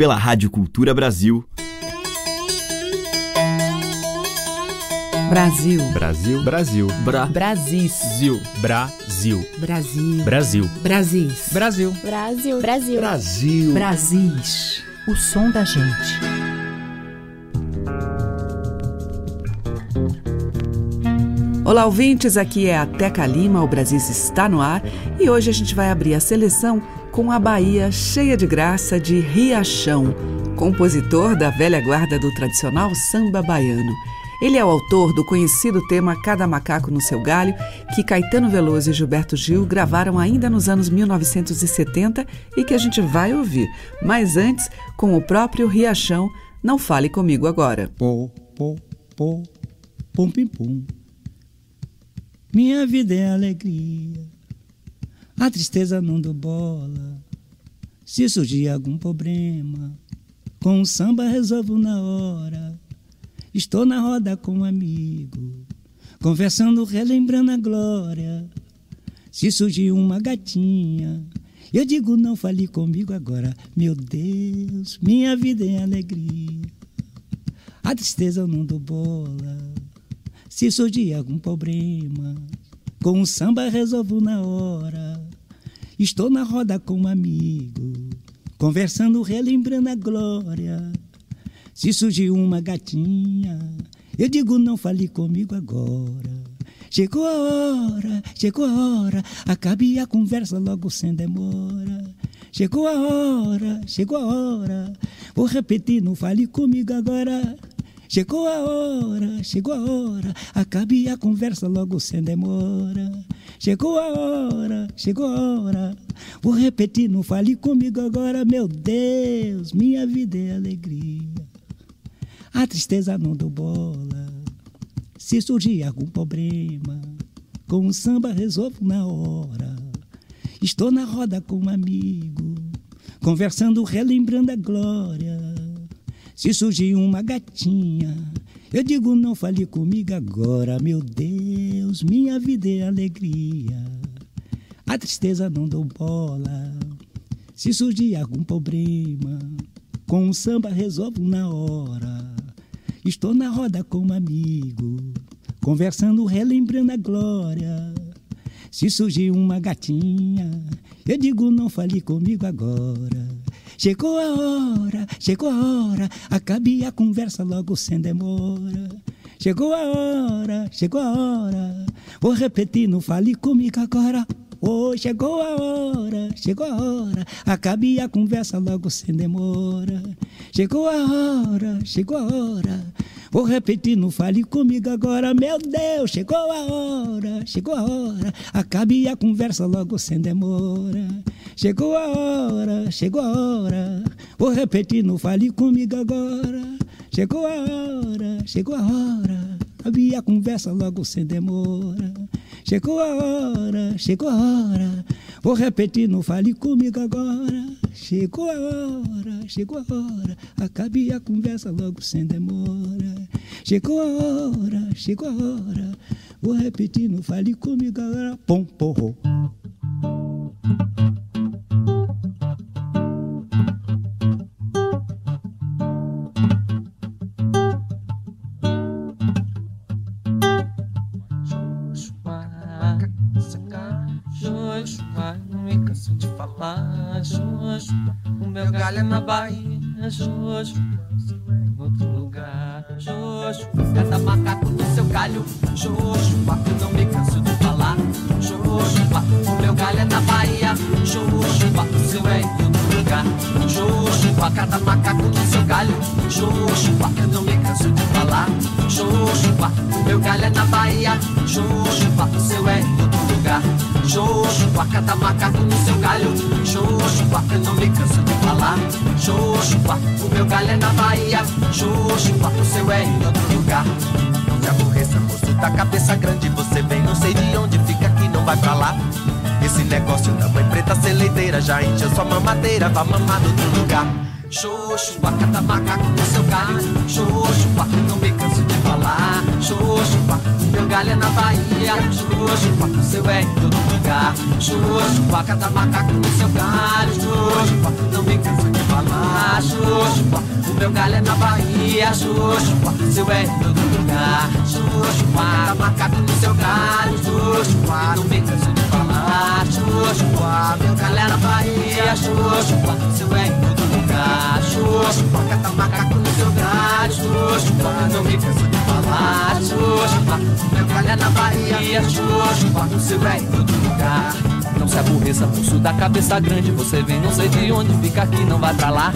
pela Rádio Cultura Brasil. Brasil. Brasil. Brasil. Bra. Brasis. Zil. Brasil. Brasil. Brasil. Brasis. Brasil. Brasil. Brasil. Brasil. Brasis. O som da gente. Olá, ouvintes. Aqui é a Teca Lima. O Brasis está no ar e hoje a gente vai abrir a seleção com a Bahia cheia de graça de Riachão, compositor da velha guarda do tradicional samba baiano. Ele é o autor do conhecido tema Cada Macaco no Seu Galho, que Caetano Veloso e Gilberto Gil gravaram ainda nos anos 1970 e que a gente vai ouvir. Mas antes, com o próprio Riachão, Não Fale Comigo Agora. Pô, pô, pô, pum, pim, pum. Minha vida é alegria, a tristeza não dou bola. Se surgir algum problema, com o samba resolvo na hora. Estou na roda com um amigo, conversando, relembrando a glória. Se surgir uma gatinha, eu digo não fale comigo agora. Meu Deus, minha vida é alegria. A tristeza não dou bola. Se surgir algum problema, com o samba resolvo na hora. Estou na roda com um amigo, conversando, relembrando a glória. Se surgiu uma gatinha, eu digo não fale comigo agora. Chegou a hora, chegou a hora, acabe a conversa logo sem demora. Chegou a hora, chegou a hora, vou repetir, não fale comigo agora. Chegou a hora, chegou a hora, acabe a conversa logo sem demora. Chegou a hora, chegou a hora, vou repetir, não fale comigo agora, meu Deus, minha vida é alegria. A tristeza não dou bola. Se surgir algum problema, com o samba resolvo na hora. Estou na roda com um amigo, conversando, relembrando a glória. Se surgir uma gatinha, eu digo não fale comigo agora, meu Deus, minha vida é alegria. A tristeza não dou bola. Se surgir algum problema, com o samba resolvo na hora. Estou na roda com um amigo, conversando, relembrando a glória. Se surgir uma gatinha, eu digo não fale comigo agora. Chegou a hora, chegou a hora, acabe a conversa logo sem demora. Chegou a hora, chegou a hora, vou repetir, não fale comigo agora. Oh, chegou a hora, chegou a hora, acabe a conversa logo sem demora. Chegou a hora, chegou a hora, vou repetir, não fale comigo agora, meu Deus, chegou a hora, chegou a hora, acabe a conversa logo sem demora. Chegou a hora, chegou a hora, vou repetir, não fale comigo agora. Chegou a hora, chegou a hora, acabe a conversa logo sem demora. Chegou a hora, chegou a hora. Vou repetir, não fale comigo agora. Chegou a hora, chegou a hora. Acabe a conversa logo sem demora. Chegou a hora, chegou a hora. Vou repetir, não fale comigo agora. Pom, porro. É na Bahia, Jojo. Em outro sua mamadeira, vá mamar no lugar. Xoxo, a cada macaco no seu galho. Xoxo, eu não me canso de falar. Xoxo, meu galho é na Bahia. Xoxo, o seu é em todo lugar. Xoxupa, cada macaco no seu galho. Xoxupa, não me canso de falar. Xoxupa, o meu galho é na Bahia. Xoxupa, seu é em todo lugar. Xoxupa, cada macaco no seu galho. Xoxupa, não me canso de falar. Xoxupa, meu galho é na Bahia. Xoxupa, seu é em todo lugar. Xoxupa, cada macaco no seu galho. Xoxupa, não me canso de falar. Xoxupa, meu galho é na Bahia. Xoxupa, seu é em todo lugar. Não se aborreça, pulso da cabeça grande. Você vem, não sei de onde, fica aqui, não vai pra lá.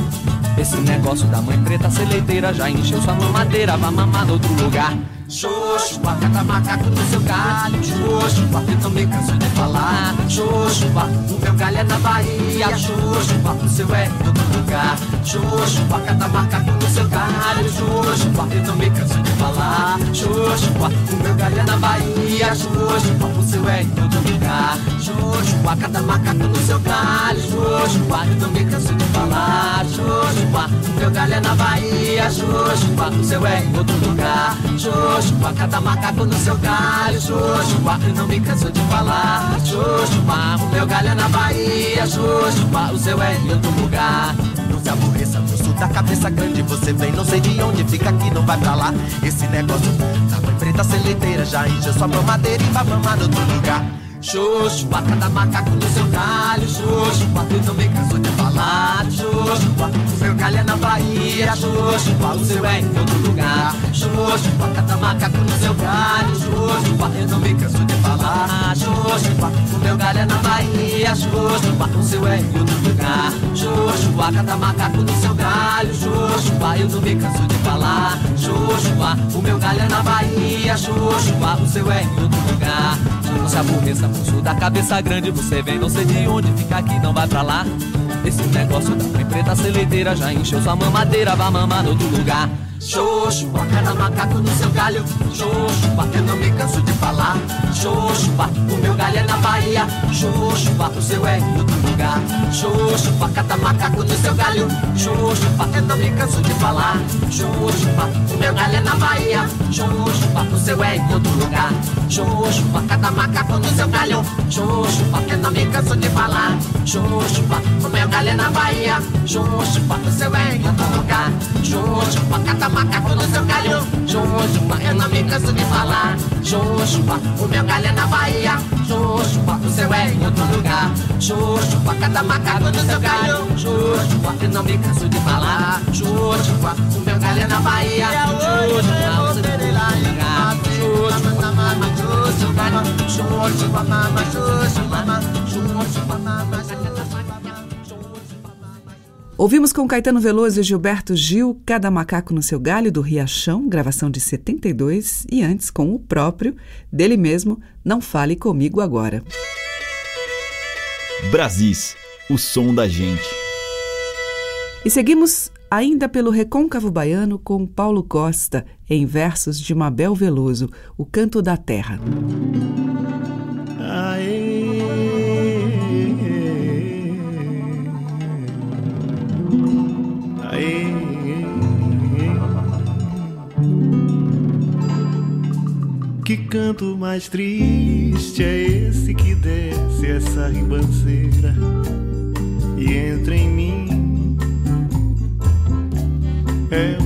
Esse negócio da mãe preta seleiteira já encheu sua mamadeira, vai mamar no outro lugar. Xoxupa, cada macaco no seu galho. Xoxupa, eu também canso de falar. Xoxupa, o meu galho é na Bahia. Xoxupa, o seu é em outro lugar. Xoxupa, cada macaco no seu galho. Xoxupa, eu também canso de falar. Xoxupa, o meu galho é na Bahia. Xoxupa, o seu é em outro lugar. Xoxupa, cada macaco no seu galho. Xoxupa, eu também canso de falar. Xoxupa, o meu galho é na Bahia. Xoxupa, o seu é em outro lugar. Xoxupa, cada macaco no seu galho. Xoxupa, eu não me canso de falar. Xoxupa, o meu galho é na Bahia. Xoxupa, o seu é em outro lugar. Não se aborreça, moço da cabeça grande. Você vem, não sei de onde, fica aqui, não vai pra lá. Esse negócio mãe preta seleiteira já encheu sua mamadeira e vai mamar no outro lugar. Xoxupa, cada macaco no seu galho. Eu não me canso de falar. Xoxupa, o meu galho é na Bahia. Xoxupa, o seu é em outro lugar. Xoxupa, cada macaco no seu galho. Eu não me canso de falar. Xoxupa, o meu galho é na Bahia. Xoxupa, o seu é em outro lugar. Xoxupa, cada macaco no seu galho. Xoxupa, eu não me canso de falar. Xoxupa, o meu galho é na Bahia. Xoxupa, o seu é em outro lugar. Não se aborreça, moço da cabeça grande. Você vem, não sei de onde, fica aqui, não vai pra lá. Esse negócio da mãe preta seleiteira já encheu sua mamadeira, vai mamar no outro lugar. Xoxupa, cada macaco no seu galho. Xoxupa, eu não me canso de falar. Xoxupa, o meu galho é na Bahia. Xoxupa, o seu é em outro lugar. Xoxupa, cada macaco no seu galho. Xoxupa, eu não me canso de falar. Xoxupa, o meu galho é na Bahia. Xoxupa, o seu é em outro lugar. Xoxupa, cada macaco no seu galho. Xoxupa, eu não me canso de falar. Xoxupa, o meu galho é na Bahia. Xoxupa, o seu é em outro lugar. Xoxupa, cada macaco no seu galho. Xoxupa, eu não me canso de falar. Xoxupa, o meu galho é na Bahia. Xoxupa, o seu é em outro lugar. Xoxupa, cada macaco no seu galho. Xoxupa, eu não me canso de falar. Xoxupa, o meu galho é na Bahia. Xoxupa, o seu é em outro lugar. Mama, mama, mama, Ouvimos com Caetano Veloso e Gilberto Gil, Cada Macaco no Seu Galho, do Riachão, gravação de 72, e antes com o próprio, dele mesmo, Não Fale Comigo Agora. Brasis, o som da gente. E seguimos ainda pelo Recôncavo Baiano com Paulo Costa, em versos de Mabel Veloso, O Canto da Terra. Que canto mais triste é esse que desce essa ribanceira e entra em mim? É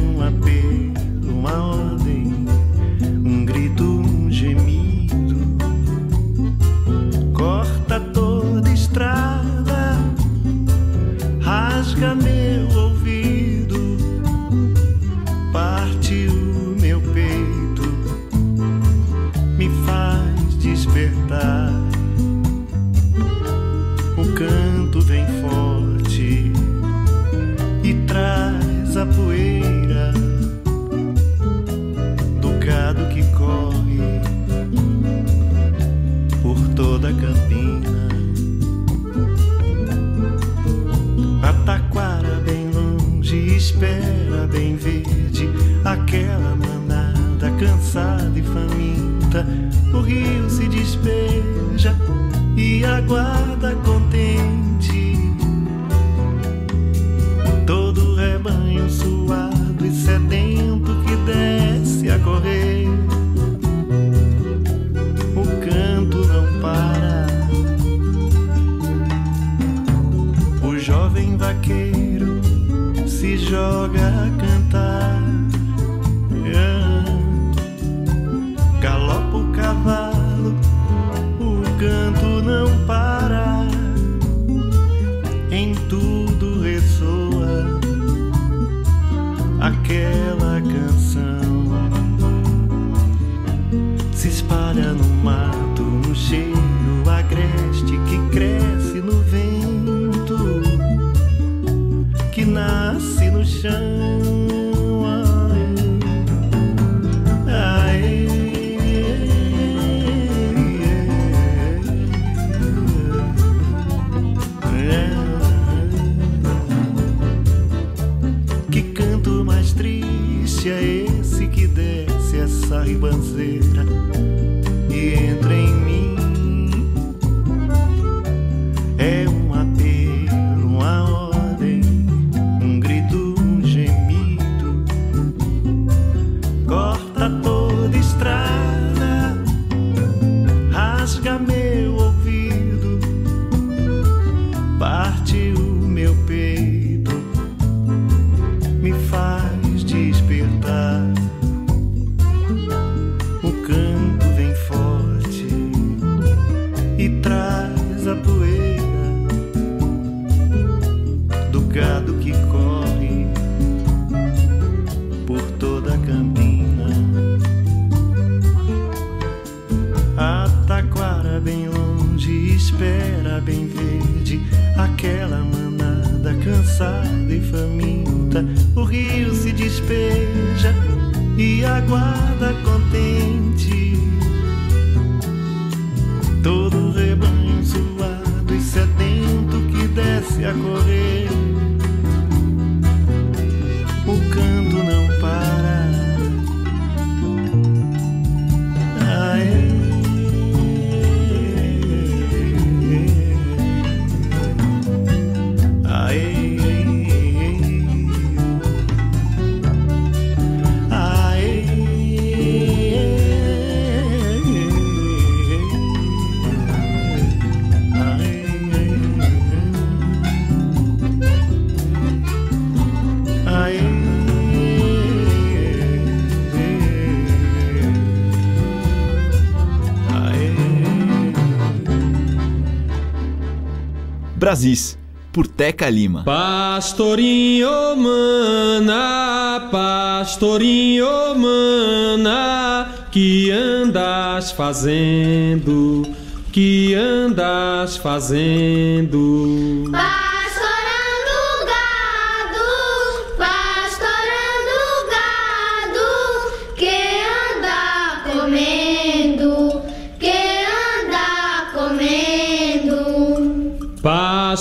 Brasis, por Teca Lima. Pastorinho mana, pastorinho mana, que andas fazendo, que andas fazendo. Pastorando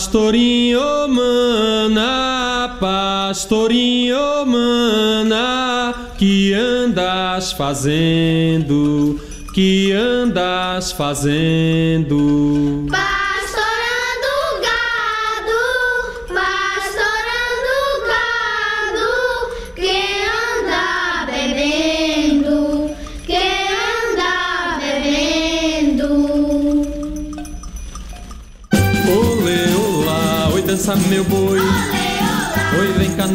Pastorinho mana, pastorinho mana, que andas fazendo, que andas fazendo. Pastorando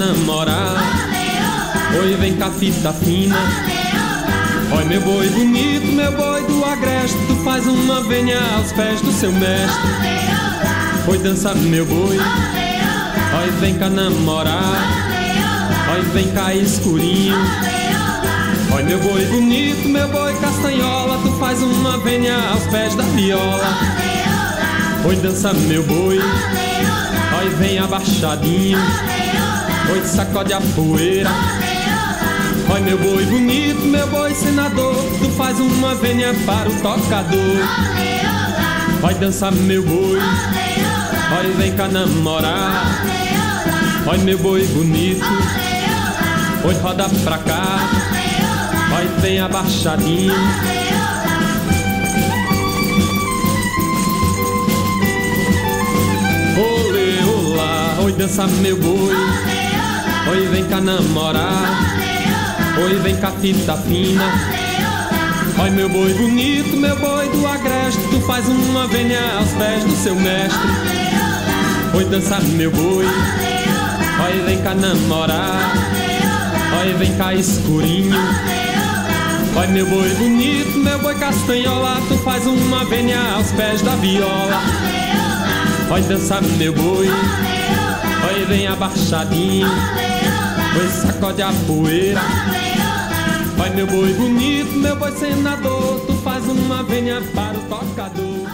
namorar, oi vem cá fita fina, oi meu boi bonito, meu boi do agreste, tu faz uma venha aos pés do seu mestre, oi dança meu boi, oi vem cá namorar, oi vem cá escurinho, oi meu boi bonito, meu boi castanhola, tu faz uma venha aos pés da viola. Oi, dança meu boi. Oi, vem abaixadinho. Oi, sacode a poeira. Oi, meu boi bonito, meu boi senador. Tu faz uma venha para o tocador. Oi, dança meu boi. Oi, vem cá namorar. Oi, meu boi bonito. Oi, roda pra cá. Oi, vem abaixadinho. Oi dança meu boi. Oi, vem cá namorar. Oi, vem cá fita fina. Oi, meu boi bonito, meu boi do agreste. Tu faz uma venha aos pés do seu mestre. Oi, dança meu boi. Oi, vem cá namorar. Oi, vem cá escurinho. Oi, meu boi bonito, meu boi castanhola, tu faz uma vênia aos pés da viola. Oi, dança meu boi. Oi, vem abaixadinho. Oi, sacode a poeira. Oi, meu boi bonito, meu boi senador, tu faz uma vênia para o tocador.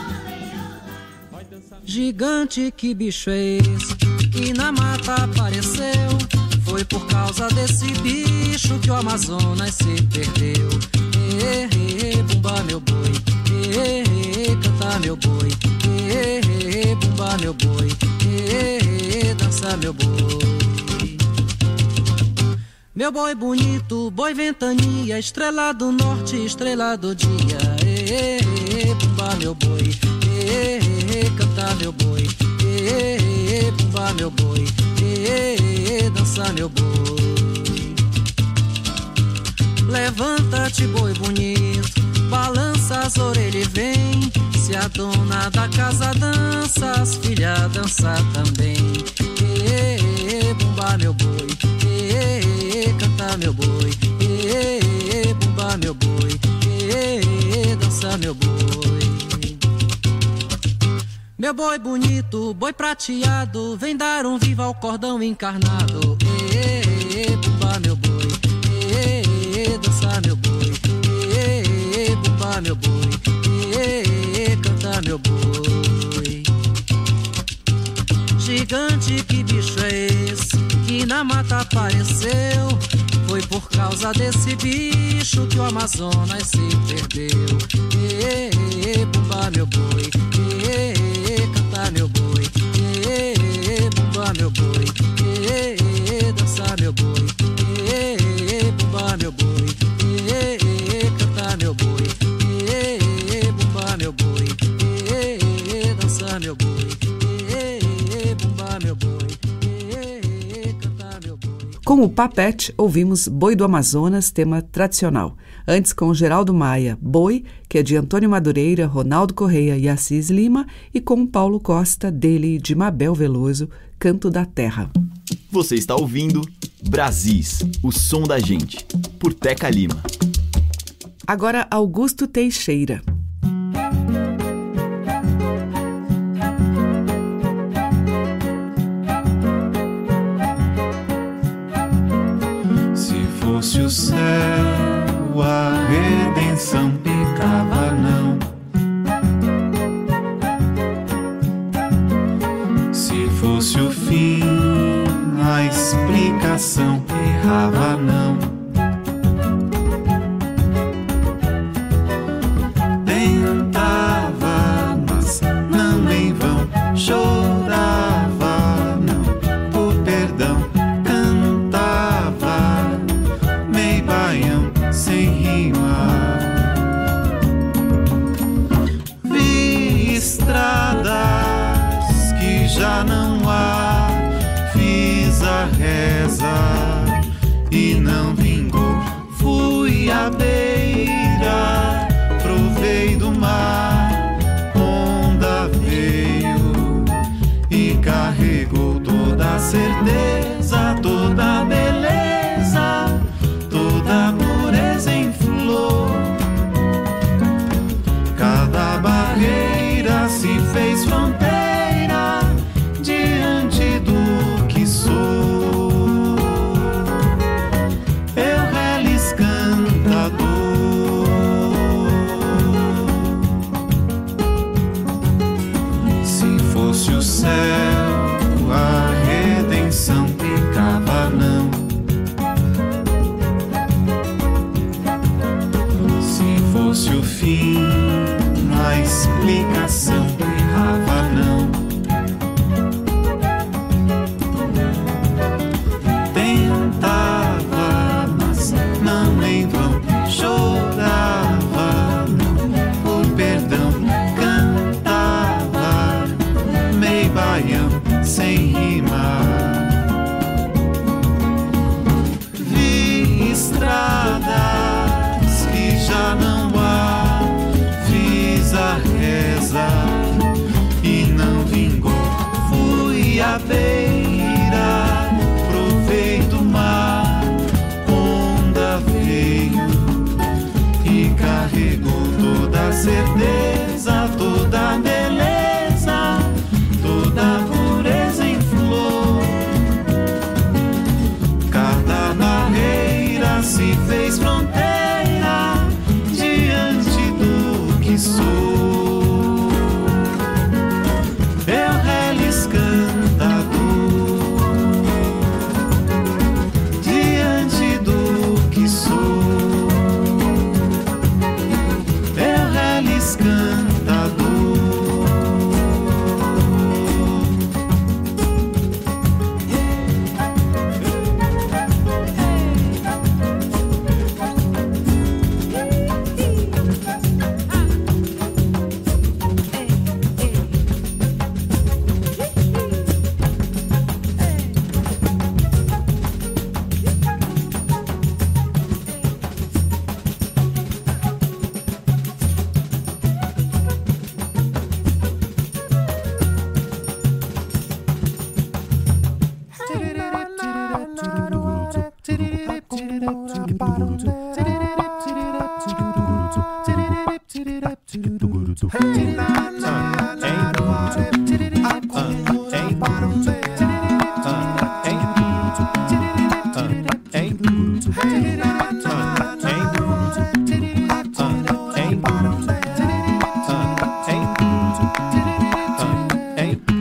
Gigante, que bicho é esse que na mata apareceu? Foi por causa desse bicho que o Amazonas se perdeu. E, bumba meu boi, e, canta meu boi, e, bumba meu boi, e, dança meu boi. Meu boi bonito, boi ventania, estrela do norte, estrela do dia. E, bumba meu boi, e, canta meu boi, e, bumba meu boi, e, dança meu boi. Levanta-te, boi bonito, balança as orelhas e vem. Se a dona da casa dança, as filhas dança também. E, bumba meu boi, e, canta meu boi, e, bumba meu boi, e, dança meu boi. Meu boi bonito, boi prateado, vem dar um viva ao cordão encarnado. E, bumba meu boi, e, dança meu boi, e, bumba meu boi, e, canta meu boi. Gigante, que bicho é esse que na mata apareceu? Foi por causa desse bicho que o Amazonas se perdeu. E, bumba meu boi, e, canta meu boi, e, bumba meu boi, e, dança meu boi, Com o Papete, ouvimos Boi do Amazonas, tema tradicional. Antes, com Geraldo Maia, Boi, que é de Antônio Madureira, Ronaldo Correia e Assis Lima, e com Paulo Costa, dele e de Mabel Veloso, Canto da Terra. Você está ouvindo Brasis, o som da gente, por Teca Lima. Agora, Augusto Teixeira.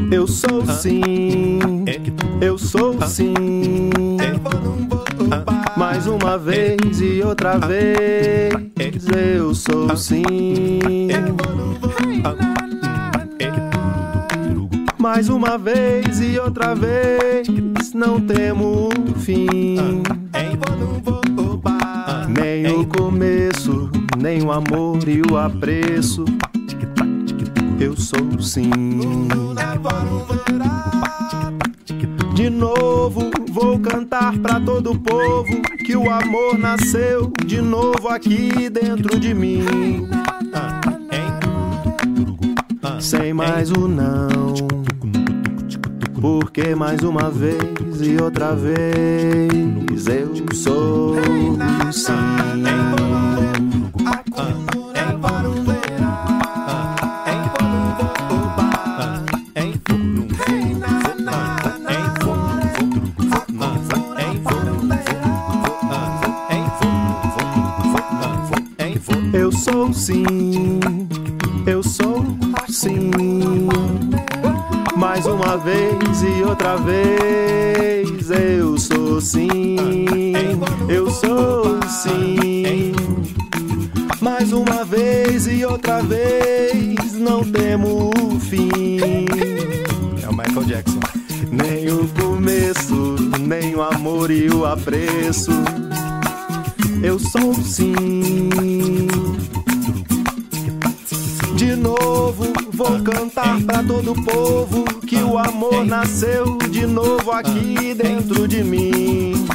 Eu sou sim, eu sou sim. Mais uma vez e outra vez, eu sou sim. Uma vez e outra vez, não temo fim. Nem o começo, nem o amor e o apreço. Eu sou sim. De novo vou cantar pra todo o povo que o amor nasceu de novo aqui dentro de mim. Sem mais o não. Mais uma vez e outra vez Mais uma vez e outra vez, eu sou sim, eu sou sim. Mais uma vez e outra vez, não temo o fim. É o Michael Jackson. Nem o começo, nem o amor e o apreço. Eu sou sim. De novo vou cantar pra todo povo que o amor nasceu de novo aqui dentro de mim.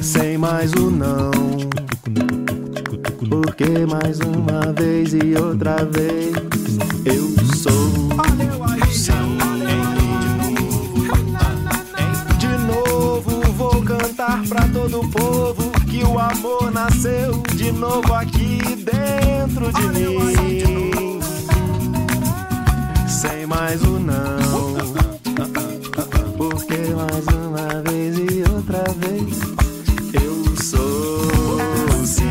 Sem mais o não. Porque mais uma vez e outra vez eu sou sim. De novo vou cantar pra todo povo que o amor nasceu de novo aqui dentro de mim. Sem mais o não. Porque mais uma vez e outra vez eu sou sim.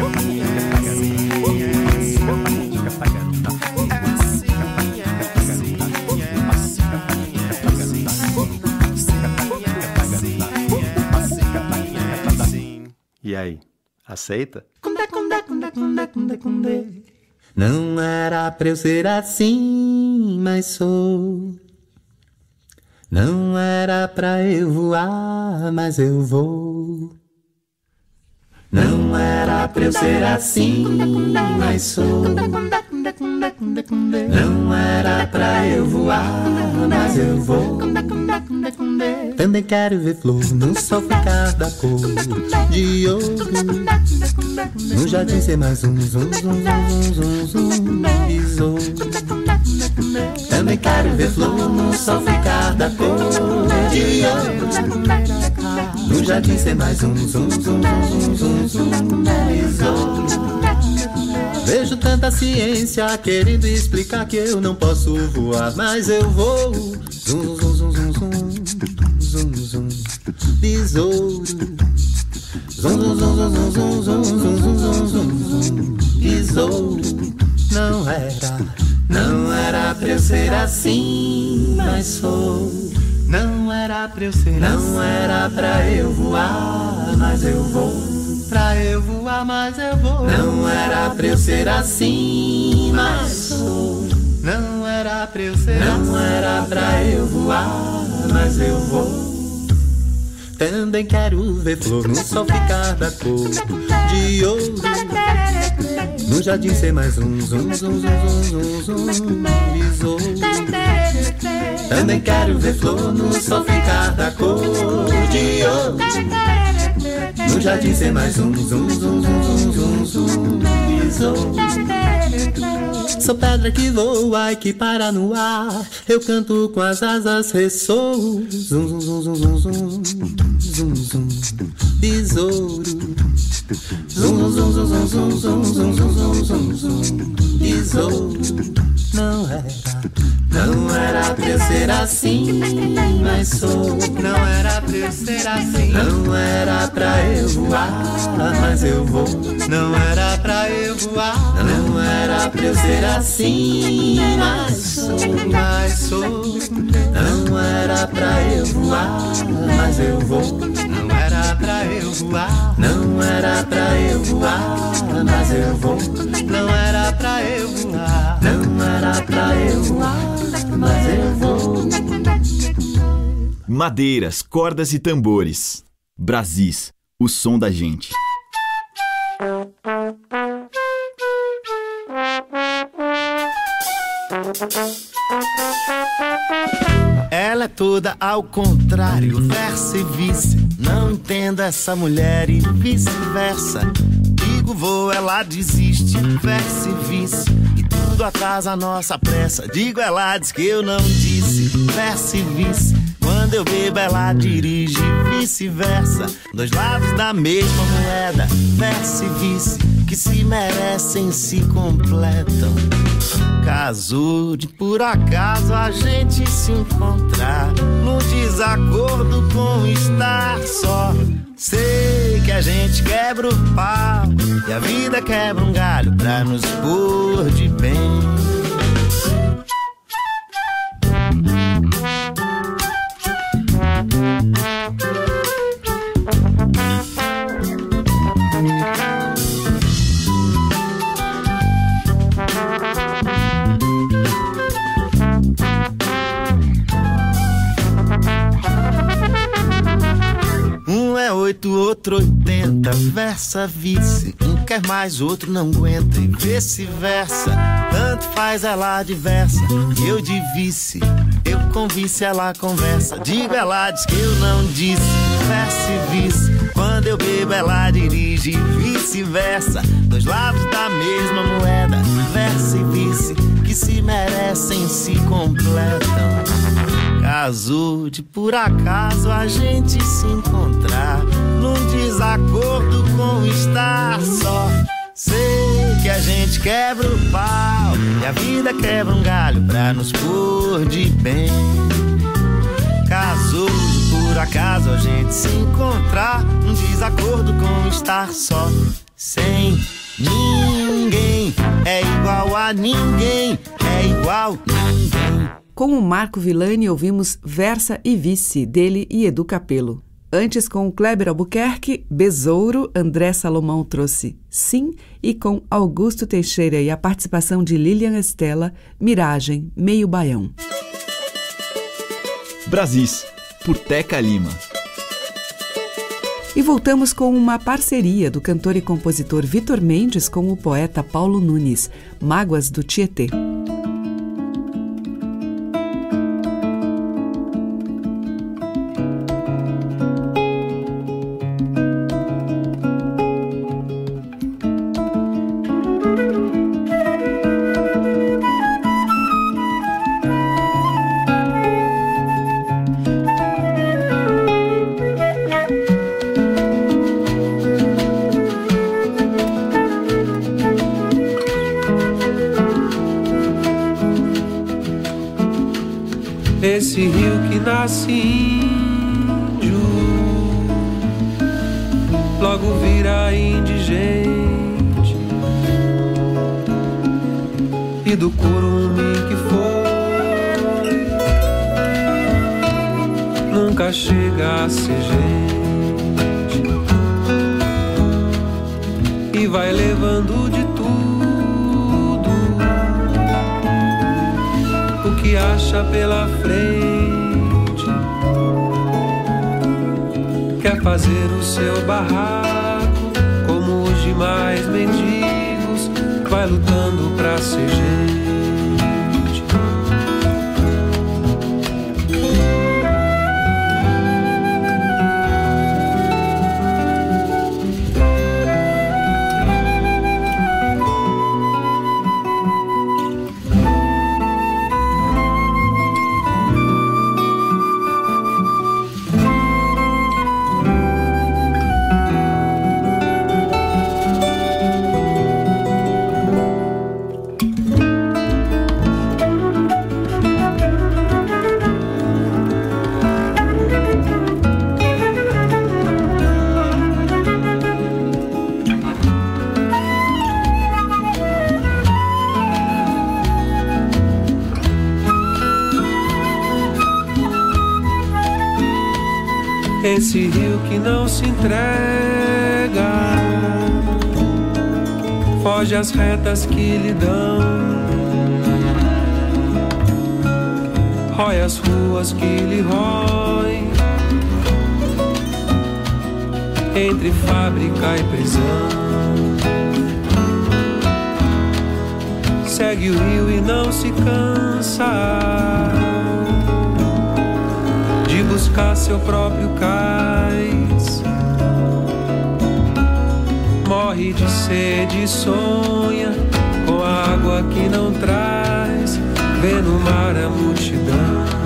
E aí, aceita? Não era pra eu ser assim, mas sou. Não era pra eu voar, mas eu vou. Não era pra eu ser assim, mas sou. Não era pra eu voar, mas eu vou. Também quero ver flor no sol ficar da cor de ouro. No jardim ser mais um zum zum zum zum zum besouro. Também quero ver flor no sol ficar da cor de ouro. No jardim ser mais um zum zum zum zum zum zum besouro. Vejo tanta ciência querendo explicar que eu não posso voar, mas eu vou. Zum zum zum zum zum zum zum besouro. Zum zum zum zum zum zum zum zum zum zum zum besouro. Não era, não era pra eu ser assim, mas sou. Não era pra eu ser Não era pra eu voar, mas eu vou. Pra eu voar, mas eu vou. Não era pra eu ser assim, mas sou. Não era pra eu ser Não era pra eu voar, mas eu vou. Também quero ver flor no sol ficar da cor de ouro. No jardim ser mais um zum zum zum zum zum zum besouro. Também quero ver flor no sol ficar da cor de ouro. No jardim ser mais um zum zum zum zum zum zum besouro. Sou pedra que voa e que para no ar. Eu canto com as asas, ressoo. Zum zum zum zum zum zum zum zum. besouro. Zum, zum, zum, zum, zum, zum, zum, zum, zum, zum, zum, besouro. Não era, não era pra eu ser assim, mas sou. Não era pra eu ser assim, não era pra eu voar, mas eu vou. Não era pra eu voar, não era pra eu ser assim, mas sou, mas sou. Não era pra eu voar, mas eu vou. Não era pra eu voar, não era pra eu voar, mas eu vou. Não era pra eu voar, não era pra eu voar, mas eu vou. Madeiras, cordas e tambores. Brasis, o som da gente. Toda ao contrário, verso e vice. Não entendo essa mulher e vice-versa. Digo vou, ela desiste, verso e vice. E tudo atrasa a nossa pressa. Digo, ela diz que eu não disse, verso e vice. Quando eu bebo, ela dirige, vice-versa. Dois lados da mesma moeda, verso e vice. Que se merecem, se completam. Casou de por acaso a gente se encontrar num desacordo com estar só. Sei que a gente quebra o pau e a vida quebra um galho pra nos pôr de bem. Oito, outro oitenta, versa vice. Um quer mais, outro não aguenta e vice-versa. Tanto faz ela diversa, eu de vice. Eu com vice, ela conversa. Digo, ela diz que eu não disse, versa e vice. Quando eu bebo, ela dirige, vice-versa. Dois lados da mesma moeda, versa e vice. Que se merecem, se completam. Casou de por acaso a gente se encontrar num desacordo com estar só. Sei que a gente quebra o pau e a vida quebra um galho pra nos pôr de bem. Casou de por acaso a gente se encontrar num desacordo com estar só. Sem ninguém é igual a ninguém, é igual ninguém. Com o Marco Villani ouvimos Versa e Vice, dele e Edu Capelo. Antes, com o Kleber Albuquerque, Besouro, André Salomão trouxe Sim, e com Augusto Teixeira e a participação de Lilian Estela, Miragem, Meio Baião. Brasis, por Teca Lima. E voltamos com uma parceria do cantor e compositor Vitor Mendes com o poeta Paulo Nunes, Mágoas do Tietê. Rio que nasce índio. Logo vira indigente. E do curume que foi Nunca chega a ser gente. E vai levando de tudo o que acha pela frente. Fazer o seu barraco como os demais mendigos, vai lutando pra ser gente. Nesse rio que não se entrega. Foge as retas que lhe dão. Rói as ruas que lhe roem. Entre fábrica e prisão. Segue o rio e não se cansa buscar seu próprio cais. Morre de sede e sonha com a água que não traz. Vê no mar a multidão.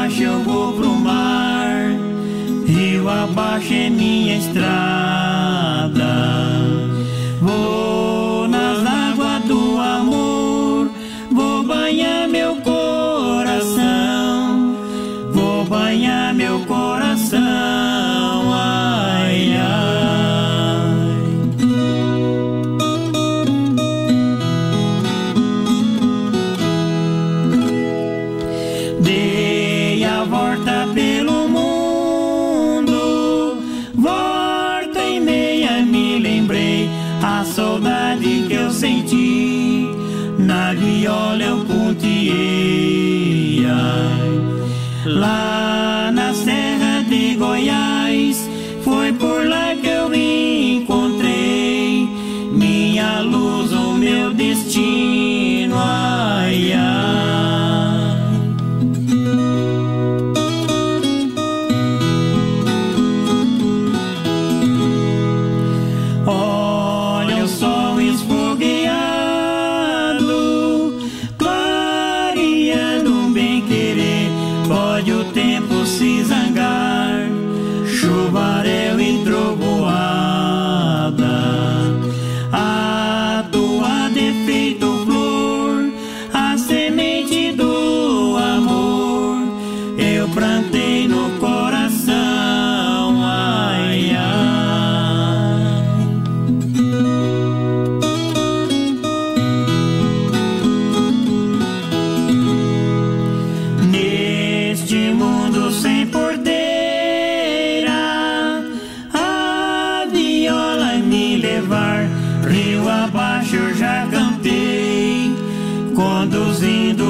Abaixo eu vou pro mar, rio abaixo é minha estrada.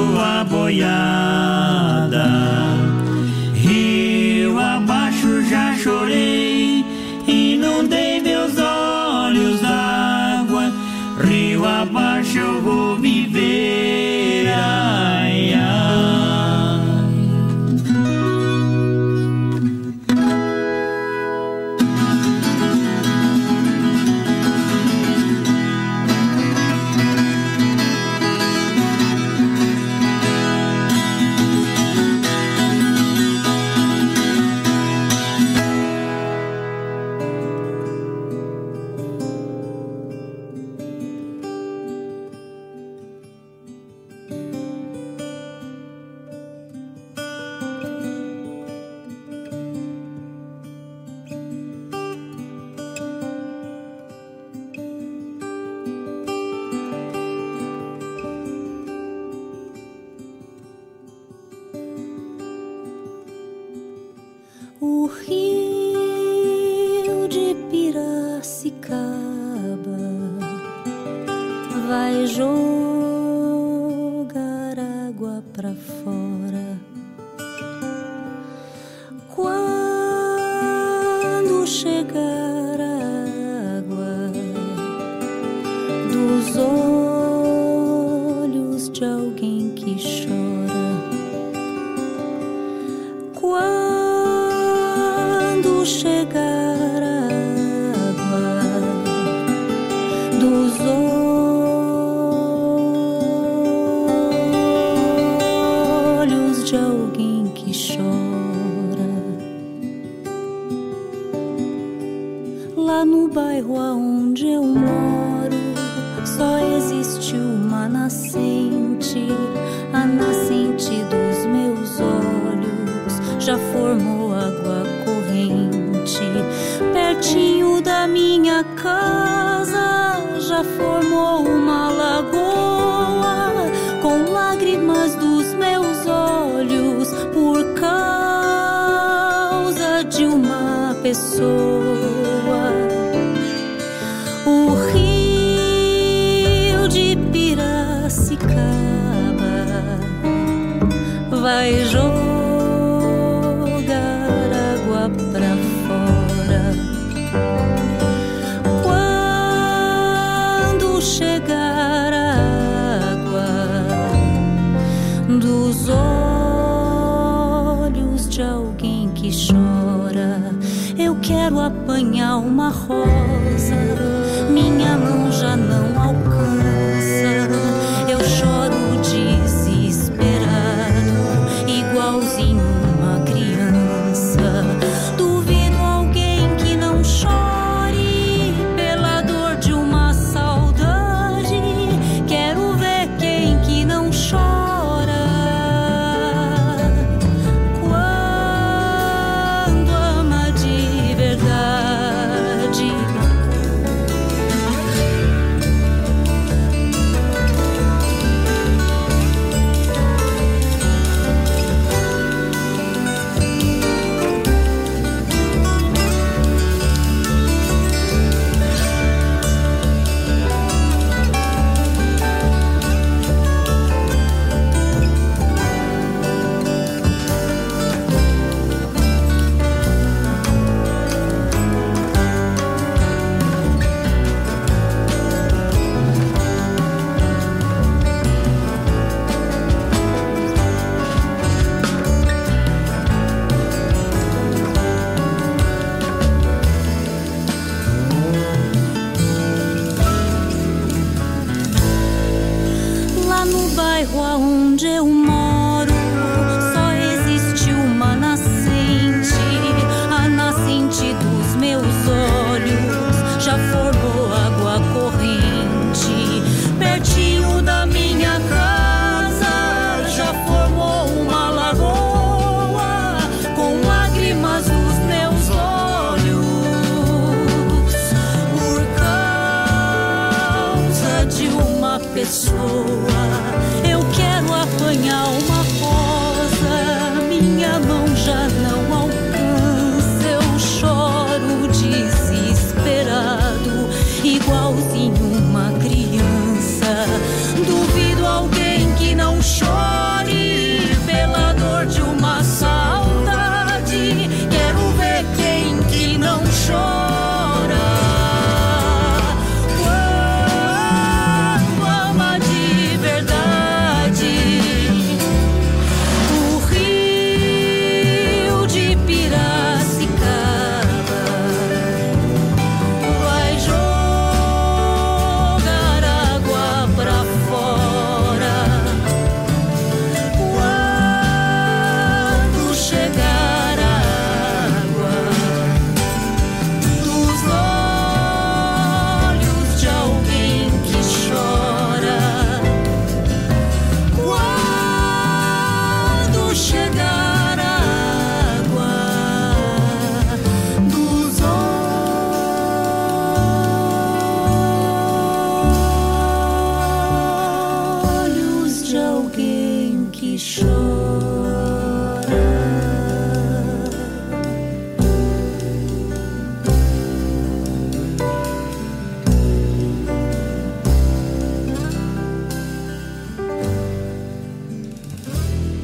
Conduzindo a boiada. Rio abaixo já chorei, inundei meus olhos d'água. Rio abaixo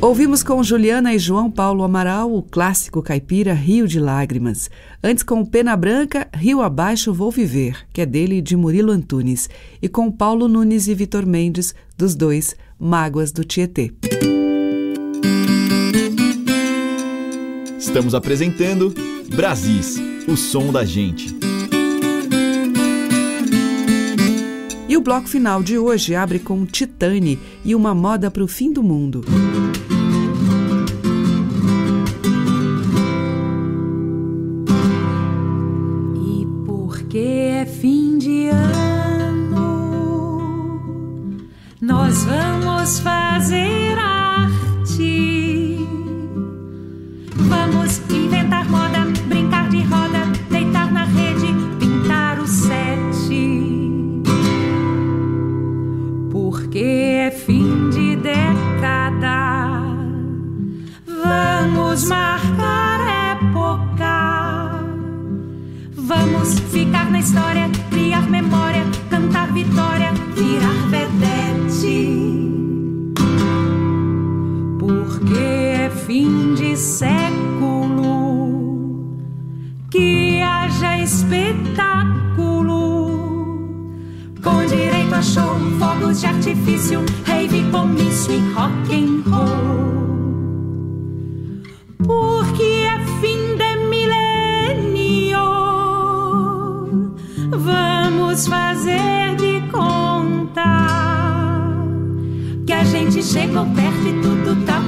Ouvimos com Juliana e João Paulo Amaral o clássico caipira Rio de Lágrimas. Antes com Pena Branca, Rio Abaixo Vou Viver, que é dele de Murilo Antunes. E com Paulo Nunes e Vitor Mendes, dos dois, Mágoas do Tietê. Estamos apresentando Brasis, o som da gente. E o bloco final de hoje abre com Titane e uma moda para o fim do mundo. Porque é fim de ano, nós vamos fazer ficar na história, criar memória, cantar vitória, virar vedete. Porque é fim de século, que haja espetáculo. Com direito a show, fogos de artifício, rave, comício e rock and roll. Gente chegou perto e tudo tá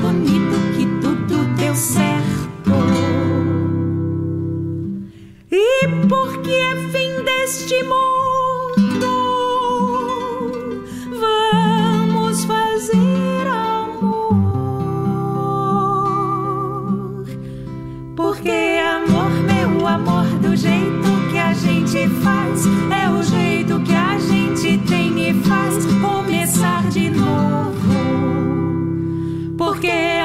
Porque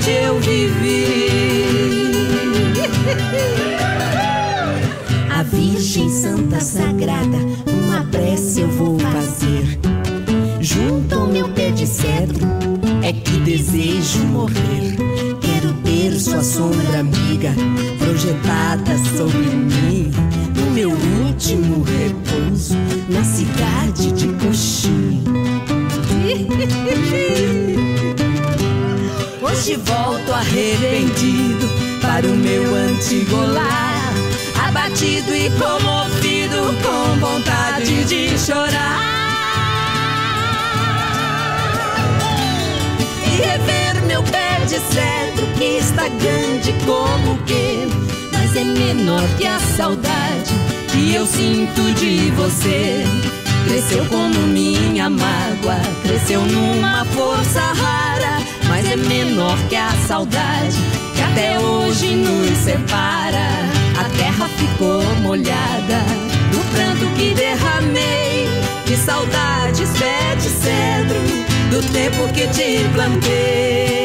distante eu vivi. A Virgem Santa Sagrada, uma prece eu vou fazer. Junto ao meu pé de cedro, é que desejo morrer. Quero ter sua sombra amiga projetada sobre mim. No meu último repouso, na cidade de Coxim. Hoje volto arrependido para o meu antigo lar, abatido e comovido, com vontade de chorar. E rever meu pé de cedro que está grande como o quê? Mas é menor que a saudade que eu sinto de você. Cresceu como minha mágoa, cresceu numa força rara, mas é menor que a saudade que até hoje nos separa. A terra ficou molhada do pranto que derramei, que saudades pede cedro do tempo que te plantei.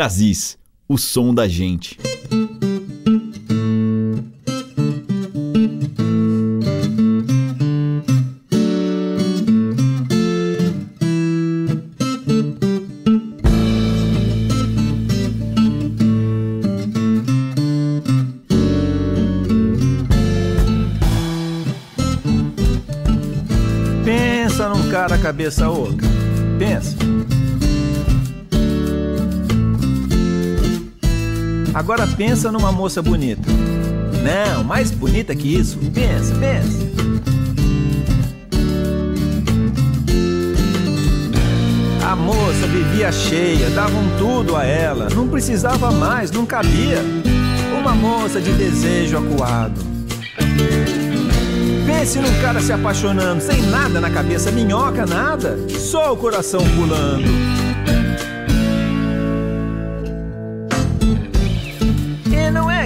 Brasis, o som da gente. Pensa num cara cabeça oca. Agora pensa numa moça bonita. Não, mais bonita que isso. Pensa, pensa. A moça vivia cheia, davam tudo a ela, não precisava mais, não cabia. Uma moça de desejo acuado. Pense num cara se apaixonando, sem nada na cabeça, minhoca, nada, só o coração pulando.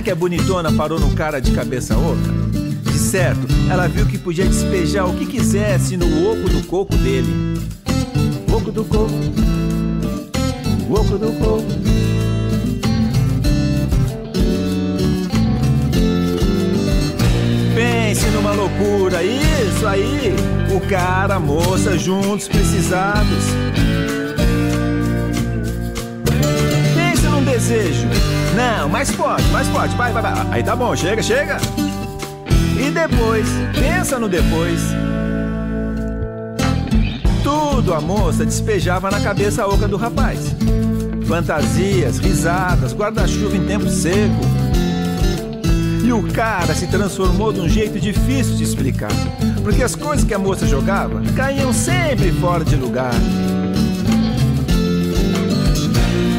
que a bonitona parou no cara de cabeça oca? De certo, ela viu que podia despejar o que quisesse no oco do coco dele. Oco do coco, oco do coco. Pense numa loucura, isso aí! O cara, a moça, juntos precisados. Pense num desejo mais forte, mais forte, vai, vai, vai. Aí tá bom, chega, chega. E depois, pensa no depois. Tudo a moça despejava na cabeça oca do rapaz. Fantasias, risadas, guarda-chuva em tempo seco. E o cara se transformou de um jeito difícil de explicar. Porque as coisas que a moça jogava caíam sempre fora de lugar.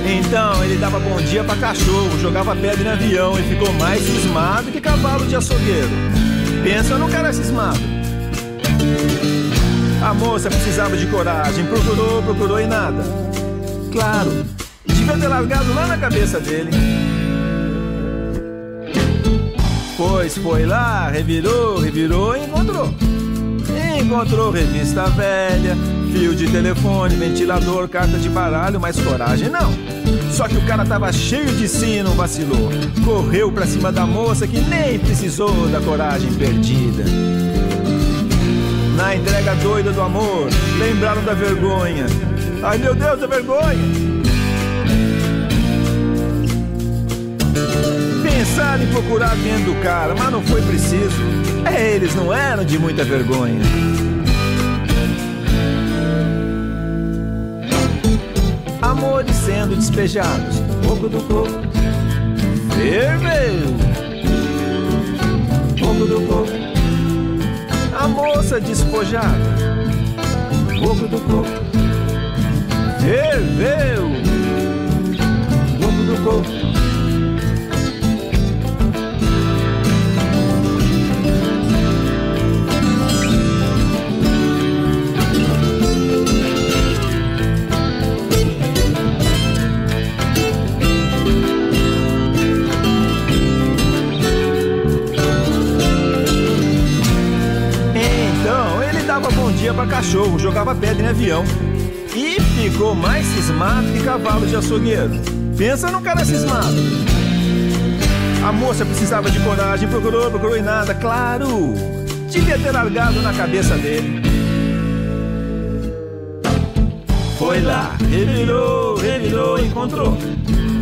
Então ele dava bom dia pra cachorro, jogava pedra em avião e ficou mais cismado que cavalo de açougueiro. Pensa no cara cismado. A moça precisava de coragem, procurou, procurou e nada. Claro, devia ter largado lá na cabeça dele. Pois foi lá, revirou, revirou e encontrou. Encontrou revista velha, fio de telefone, ventilador, carta de baralho, mas coragem não. Só que o cara tava cheio de si não vacilou. Correu pra cima da moça que nem precisou da coragem perdida. Na entrega doida do amor, lembraram da vergonha. Ai meu Deus, a vergonha! Pensaram em procurar dentro do cara, mas não foi preciso. É, eles não eram de muita vergonha. Amores sendo despejados, pouco do corpo. Ferveu! Pouco do corpo. A moça despojada, pouco do corpo. Ferveu! Pouco do corpo. Dava bom dia pra cachorro, jogava pedra em avião. E ficou mais cismado que cavalo de açougueiro. Pensa num cara cismado. A moça precisava de coragem, procurou, procurou e nada, claro. Devia ter largado na cabeça dele. Foi lá, revirou, revirou, encontrou.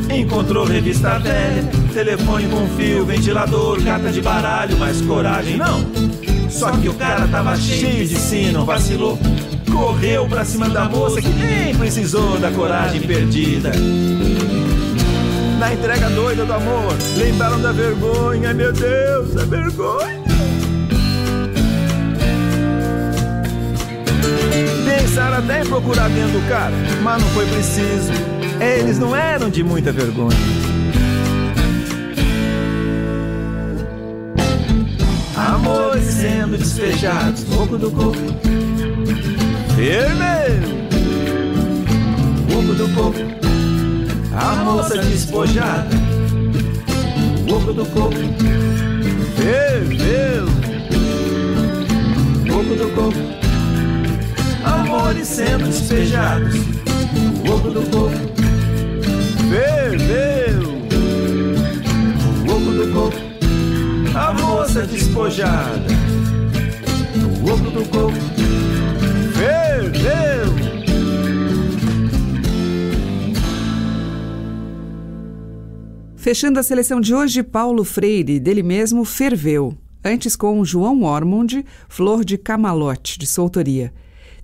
Encontrou revista velha, telefone com fio, ventilador, carta de baralho, mas coragem não. Só que o cara tava cheio de si, não vacilou. Correu pra cima da moça que nem precisou da coragem perdida. Na entrega doida do amor, lembraram da vergonha, meu Deus, a vergonha. Pensaram até em procurar dentro do cara, mas não foi preciso. Eles não eram de muita vergonha. Amores sendo despejados, pouco do corpo. Vermelho, pouco do corpo. A moça despojada, pouco do corpo. Ferveu, pouco do corpo. Amores sendo despejados, pouco do corpo. Ferveu, pouco do corpo. A moça despojada, do corpo. Ferveu. Fechando a seleção de hoje, Paulo Freire, dele mesmo, Ferveu. Antes com João Ormond, Flor de Camalote, de sua autoria.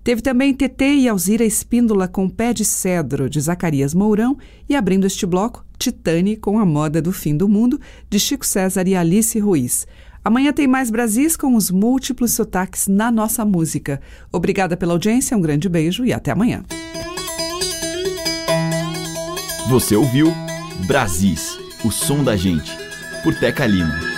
Teve também TT e Alzira Espíndola com Pé de Cedro, de Zacarias Mourão. E abrindo este bloco, Titane com A Moda do Fim do Mundo, de Chico César e Alice Ruiz. Amanhã tem mais Brasis com os múltiplos sotaques na nossa música. Obrigada pela audiência, um grande beijo e até amanhã. Você ouviu Brasis, o som da gente, por Teca Lima.